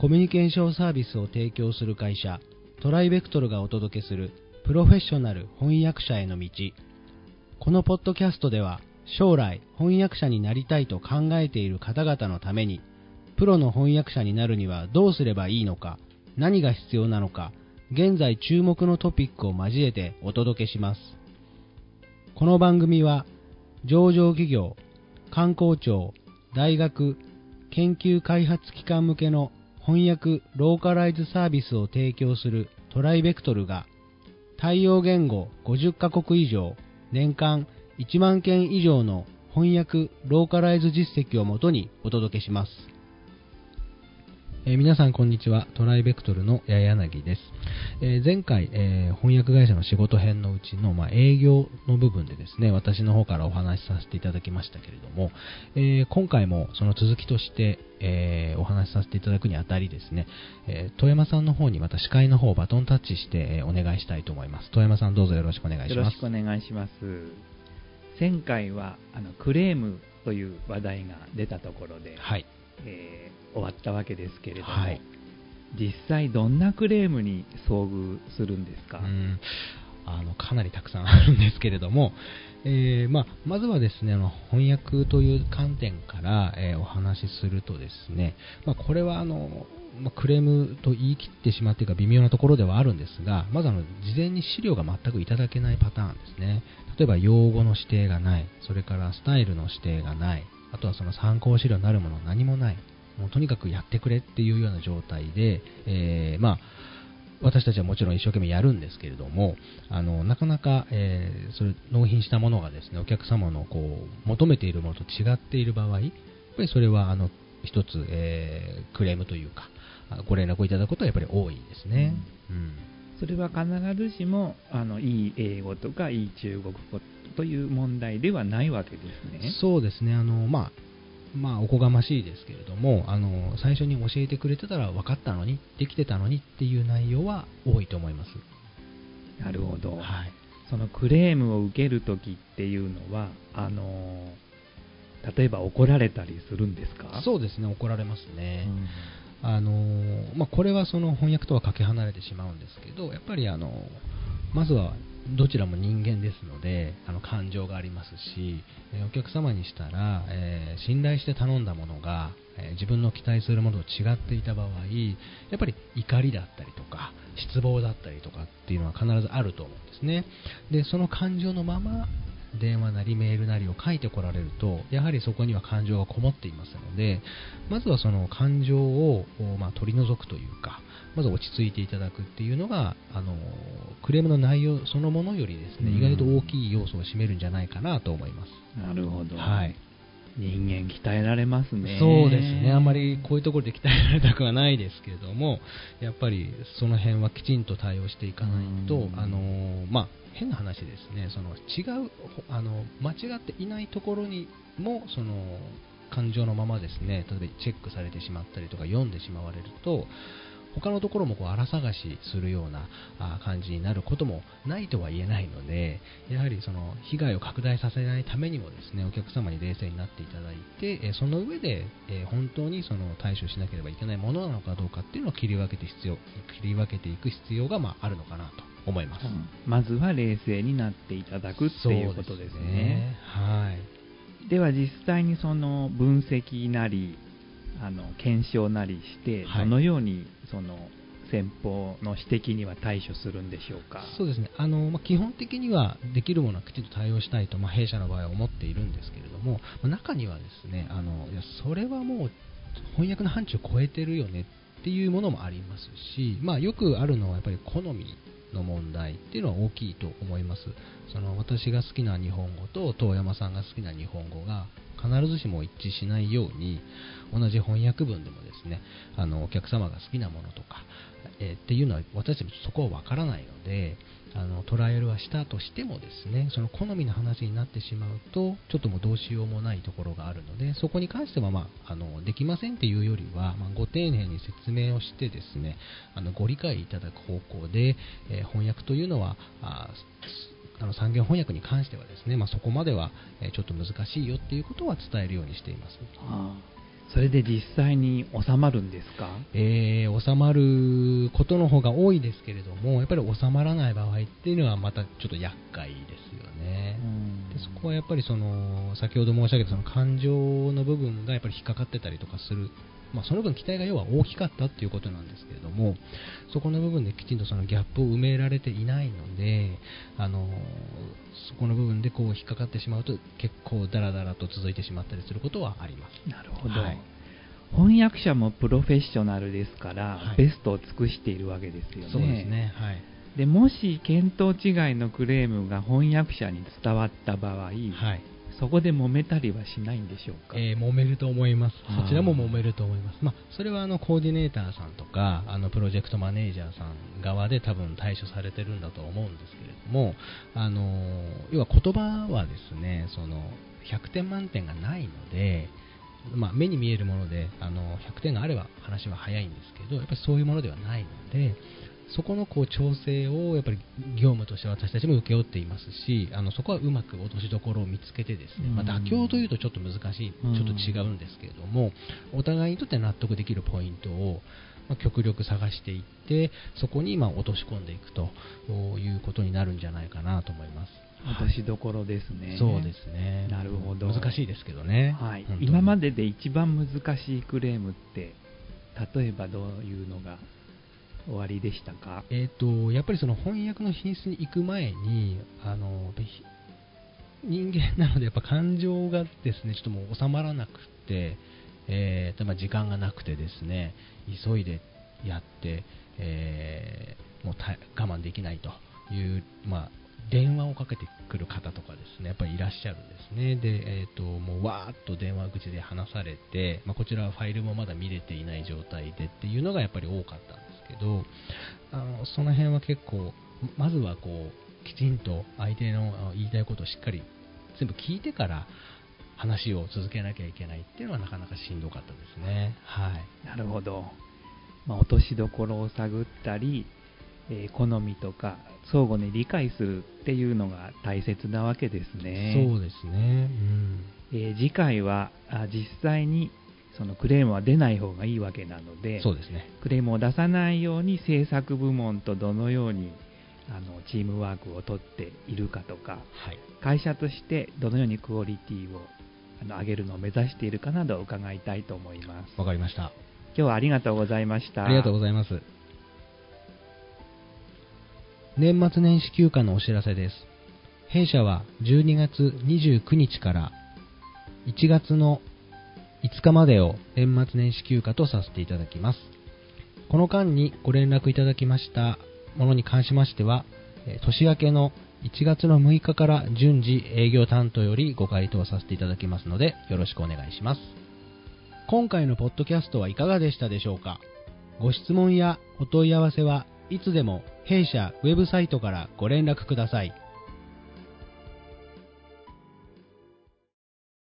コミュニケーションサービスを提供する会社トライベクトルがお届けするプロフェッショナル翻訳者への道。このポッドキャストでは将来翻訳者になりたいと考えている方々のためにプロの翻訳者になるにはどうすればいいのか何が必要なのか現在注目のトピックを交えてお届けします。この番組は上場企業観光庁大学研究開発機関向けの翻訳ローカライズサービスを提供するトライベクトルが対応言語50カ国以上年間1万件以上の翻訳ローカライズ実績をもとにお届けします。えー皆さんこんにちは。トライベクトルの八柳です。えー前回、えー翻訳会社の仕事編のうちの、まあ、営業の部分でですね、私の方からお話しさせていただきましたけれども、え今回もその続きとして、えーお話しさせていただくにあたりですね、えー遠山さんの方にまた司会の方をバトンタッチして、えーお願いしたいと思います。遠山さんどうぞよろしくお願いしますよろしく。お願いします。前回はあのクレームという話題が出たところで、はい。えー終わったわけですけれども、はい実際どんなクレームに遭遇するんですか、うんあのかなりたくさんあるんですけれども、えーまあ、まずはですねあの翻訳という観点から、えーお話しするとですね、まあ、これはあの、まあクレームと言い切ってしまっているか微妙なところではあるんですがまずあの事前に資料が全くいただけないパターンですね。例えば用語の指定がないそれからスタイルの指定がないあとはその参考資料になるもの何もないもうとにかくやってくれっていうような状態で、えーまあ私たちはもちろん一生懸命やるんですけれども、あのなかなか、えーそれ納品したものがですねお客様のこう求めているものと違っている場合、やっぱりそれはあの一つ、えークレームというか、あご連絡をいただくことはやっぱり多いですね。うんそれは必ずしもあのいい英語とかいい中国語という問題ではないわけですね。そうですね、あのまあまあ、おこがましいですけれどもあの、最初に教えてくれてたら分かったのに、できてたのにっていう内容は多いと思います。なるほど、はいそのクレームを受けるときっていうのはあの例えば怒られたりするんですか？そうですね、怒られますね。うんあのーまあ、これはその翻訳とはかけ離れてしまうんですけど、やっぱりあのまずはどちらも人間ですので、あの感情がありますし、えお客様にしたら、えー信頼して頼んだものが、えー自分の期待するものと違っていた場合、やっぱり怒りだったりとか、失望だったりとかっていうのは必ずあると思うんですね。で、その感情のまま電話なりメールなりを書いてこられると、やはりそこには感情がこもっていますので、まずはその感情を、おまあ、取り除くというか、まず落ち着いていただくっていうのが、あのクレームの内容そのものよりですね、うん。意外と大きい要素を占めるんじゃないかなと思います。なるほど、はい。人間鍛えられますね。そうですね、あんまりこういうところで鍛えられたくはないですけれども、やっぱりその辺はきちんと対応していかないと、うん。あのまあ、変な話ですね、その違うあの間違っていないところにもその感情のままですね、例えばチェックされてしまったりとか読んでしまわれると、他のところもこう荒探しするような感じになることもないとは言えないので、やはりその被害を拡大させないためにもですねお客様に冷静になっていただいて、その上で、本当にその対処しなければいけないものなのかどうかっていうのを切り分けて必要切り分けていく必要がまあるのかなと。思います。うん。まずは冷静になっていただくっていうことですそうね。はい。では実際にその分析なりあの検証なりして、はい。どのようにその先方の指摘には対処するんでしょうか？そうですね。あの、まあ、基本的にはできるものはきちんと対応したいと、まあ、弊社の場合は思っているんですけれども、まあ中にはですねあのいやそれはもう翻訳の範疇を超えてるよねっていうものもありますし、まあ、よくあるのはやっぱり好みの問題っていうのは大きいと思います。その私が好きな日本語と遠山さんが好きな日本語が必ずしも一致しないように同じ翻訳文でもですねあのお客様が好きなものとか、えーっていうのは私たちそこはわからないのであのトライアルはしたとしてもですねその好みの話になってしまうとちょっともうどうしようもないところがあるのでそこに関しては、まあ、あのできませんっていうよりは、まあ、ご丁寧に説明をしてですねあのご理解いただく方向で、えー翻訳というのはああの産業翻訳に関してはですね、まあ、そこまでは、えーちょっと難しいよっていうことは伝えるようにしています。ああそれで実際に収まるんですか？えー収まることの方が多いですけれども、やっぱり収まらない場合っていうのはまたちょっと厄介ですよね。でそこはやっぱりその先ほど申し上げたその感情の部分がやっぱり引っかかってたりとかする、まあ、その分期待が要は大きかったっていうことなんですけれどもそこの部分できちんとそのギャップを埋められていないのであのそこの部分でこう引っかかってしまうと結構ダラダラと続いてしまったりすることはあります。なるほど、はい。翻訳者もプロフェッショナルですから、はい。ベストを尽くしているわけですよね。そうですね、はい。でもし見当違いのクレームが翻訳者に伝わった場合、はいそこで揉めたりはしないんでしょうか、えー揉めると思います。そちらも揉めると思います、まあ、それはあのコーディネーターさんとかあのプロジェクトマネージャーさん側で多分対処されてるんだと思うんですけれども、あのー要は言葉はですねその100点満点がないので、まあ、目に見えるものであの100点があれば話は早いんですけどやっぱりそういうものではないので。そこのこう調整をやっぱり業務として私たちも請け負っていますし、あのそこはうまく落としどころを見つけてですね、まあ、うん妥協というとちょっと難しい、ちうんょっと違うんですけれども、お互いにとって納得できるポイントを、まあ極力探していって、そこにまあ落とし込んでいくということになるんじゃないかなと思います。落としどころですね。そうですね。なるほど難しいですけどね。はい今までで一番難しいクレームって、例えばどういうのが？終わりでしたか？えー、とやっぱりその翻訳の品質に行く前にあの人間なのでやっぱ感情がですねちょっともう収まらなくて、えーとまあ、時間がなくてですね急いでやって、えーもう我慢できないという、まあ、電話をかけてくる方とかですねやっぱりいらっしゃるんですね。で、えー、ともうわーっと電話口で話されて、まあ、こちらはファイルもまだ見れていない状態でっていうのがやっぱり多かったんですけどあのその辺は結構まずはこうきちんと相手の言いたいことをしっかり全部聞いてから話を続けなきゃいけないっていうのはなかなかしんどかったですね。はい。なるほど。まあ、落としどころを探ったり、えー好みとか相互に理解するっていうのが大切なわけですね。そうですね。うん。えー次回はあ実際にそのクレームは出ない方がいいわけなので、そうですね。クレームを出さないように制作部門とどのようにあのチームワークをとっているかとか、はい。会社としてどのようにクオリティをあの上げるのを目指しているかなどを伺いたいと思います。わかりました。今日はありがとうございました。ありがとうございます。年末年始休暇のお知らせです。弊社は12月29日から1月の5日までを年末年始休暇とさせていただきます。この間にご連絡いただきましたものに関しましては、年明けの1月の6日から順次営業担当よりご回答させていただきますのでよろしくお願いします。今回のポッドキャストはいかがでしたでしょうか？ご質問やお問い合わせはいつでも弊社ウェブサイトからご連絡ください。